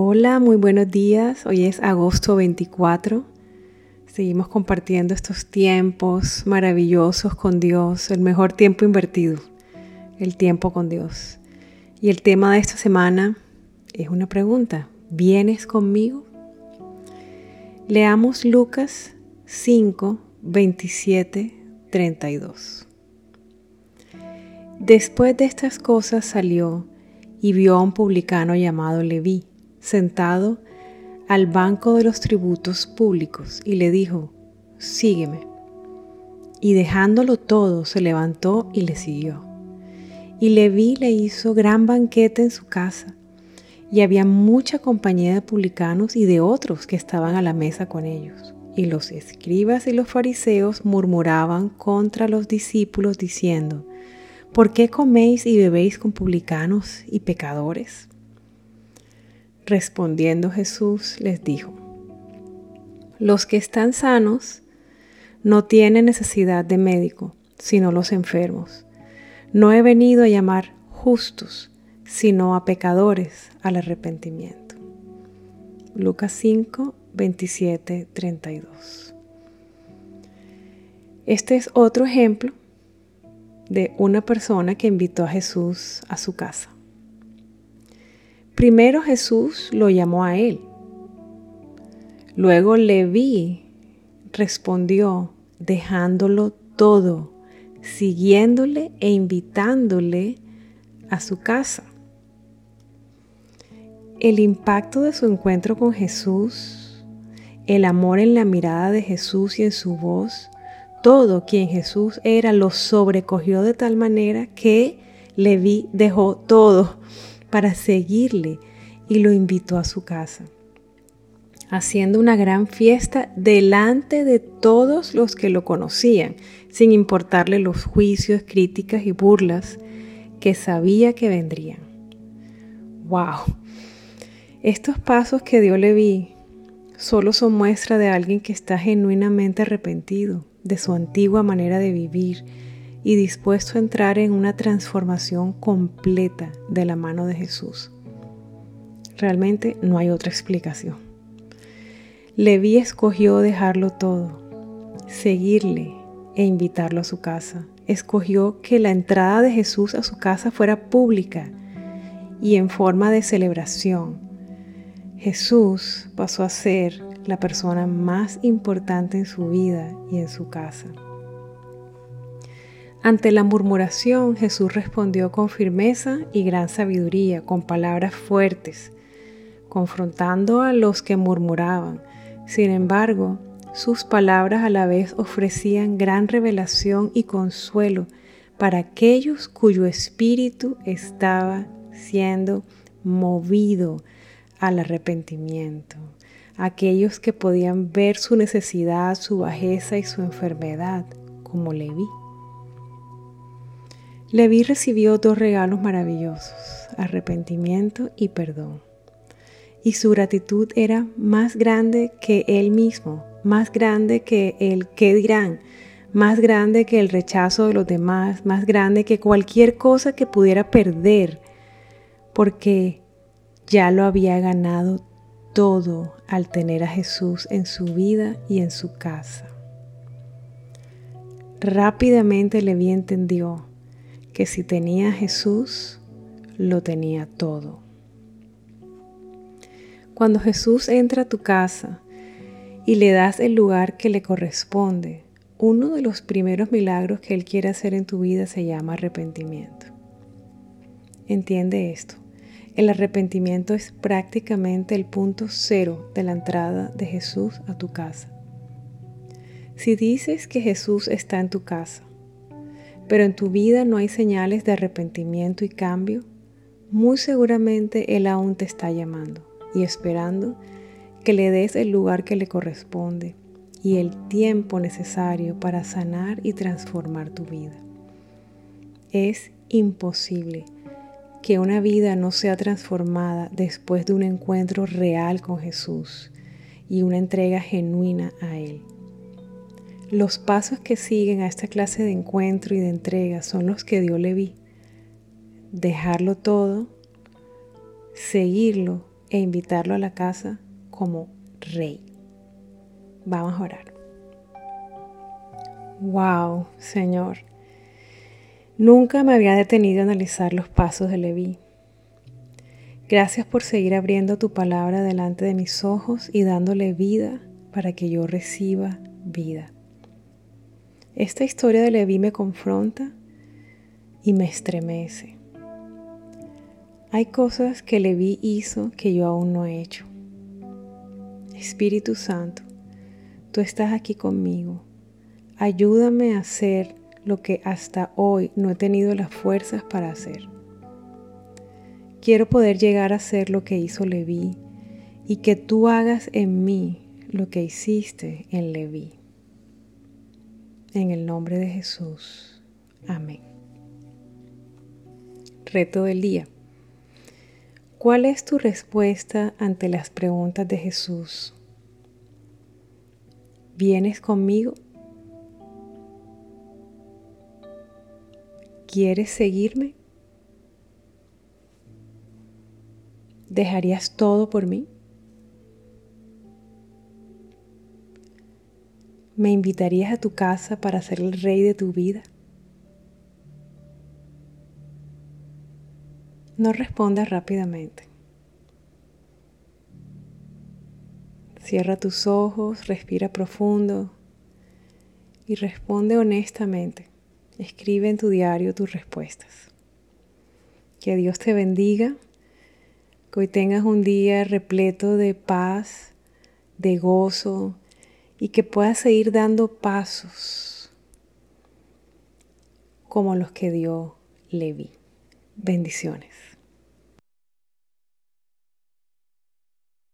Hola, muy buenos días. Hoy es agosto 24. Seguimos compartiendo estos tiempos maravillosos con Dios, el mejor tiempo invertido, el tiempo con Dios. Y el tema de esta semana es una pregunta. ¿Vienes conmigo? Leamos Lucas 5, 27, 32. Después de estas cosas salió y vio a un publicano llamado Leví sentado al banco de los tributos públicos y le dijo, sígueme. Y dejándolo todo, se levantó y le siguió. Y Leví le hizo gran banquete en su casa, y había mucha compañía de publicanos y de otros que estaban a la mesa con ellos. Y los escribas y los fariseos murmuraban contra los discípulos diciendo, ¿por qué coméis y bebéis con publicanos y pecadores? Respondiendo Jesús les dijo, los que están sanos no tienen necesidad de médico, sino los enfermos. No he venido a llamar justos, sino a pecadores al arrepentimiento. Lucas 5, 27, 32. Este es otro ejemplo de una persona que invitó a Jesús a su casa. Primero Jesús lo llamó a él. Luego Leví respondió dejándolo todo, siguiéndole e invitándole a su casa. El impacto de su encuentro con Jesús, el amor en la mirada de Jesús y en su voz, todo quien Jesús era lo sobrecogió de tal manera que Leví dejó todo para seguirle y lo invitó a su casa, haciendo una gran fiesta delante de todos los que lo conocían, sin importarle los juicios, críticas y burlas que sabía que vendrían. ¡Wow! Estos pasos que Dios le vi solo son muestra de alguien que está genuinamente arrepentido de su antigua manera de vivir y dispuesto a entrar en una transformación completa de la mano de Jesús. Realmente no hay otra explicación. Leví escogió dejarlo todo, seguirle e invitarlo a su casa. Escogió que la entrada de Jesús a su casa fuera pública y en forma de celebración. Jesús pasó a ser la persona más importante en su vida y en su casa. Ante la murmuración, Jesús respondió con firmeza y gran sabiduría, con palabras fuertes, confrontando a los que murmuraban. Sin embargo, sus palabras a la vez ofrecían gran revelación y consuelo para aquellos cuyo espíritu estaba siendo movido al arrepentimiento, aquellos que podían ver su necesidad, su bajeza y su enfermedad, como Leví. Leví recibió dos regalos maravillosos, arrepentimiento y perdón. Y su gratitud era más grande que él mismo, más grande que el qué dirán, más grande que el rechazo de los demás, más grande que cualquier cosa que pudiera perder, porque ya lo había ganado todo al tener a Jesús en su vida y en su casa. Rápidamente Leví entendió que si tenía a Jesús, lo tenía todo. Cuando Jesús entra a tu casa y le das el lugar que le corresponde, uno de los primeros milagros que Él quiere hacer en tu vida se llama arrepentimiento. Entiende esto. El arrepentimiento es prácticamente el punto cero de la entrada de Jesús a tu casa. Si dices que Jesús está en tu casa, pero en tu vida no hay señales de arrepentimiento y cambio, muy seguramente Él aún te está llamando y esperando que le des el lugar que le corresponde y el tiempo necesario para sanar y transformar tu vida. Es imposible que una vida no sea transformada después de un encuentro real con Jesús y una entrega genuina a Él. Los pasos que siguen a esta clase de encuentro y de entrega son los que Dios le vi. Dejarlo todo, seguirlo e invitarlo a la casa como rey. Vamos a orar. Wow, Señor. Nunca me había detenido a analizar los pasos de Leví. Gracias por seguir abriendo tu palabra delante de mis ojos y dándole vida para que yo reciba vida. Esta historia de Leví me confronta y me estremece. Hay cosas que Leví hizo que yo aún no he hecho. Espíritu Santo, tú estás aquí conmigo. Ayúdame a hacer lo que hasta hoy no he tenido las fuerzas para hacer. Quiero poder llegar a hacer lo que hizo Leví y que tú hagas en mí lo que hiciste en Leví. En el nombre de Jesús. Amén. Reto del día. ¿Cuál es tu respuesta ante las preguntas de Jesús? ¿Vienes conmigo? ¿Quieres seguirme? ¿Dejarías todo por mí? ¿Me invitarías a tu casa para ser el rey de tu vida? No respondas rápidamente. Cierra tus ojos, respira profundo y responde honestamente. Escribe en tu diario tus respuestas. Que Dios te bendiga, que hoy tengas un día repleto de paz, de gozo y que puedas seguir dando pasos como los que dio Levi. Bendiciones.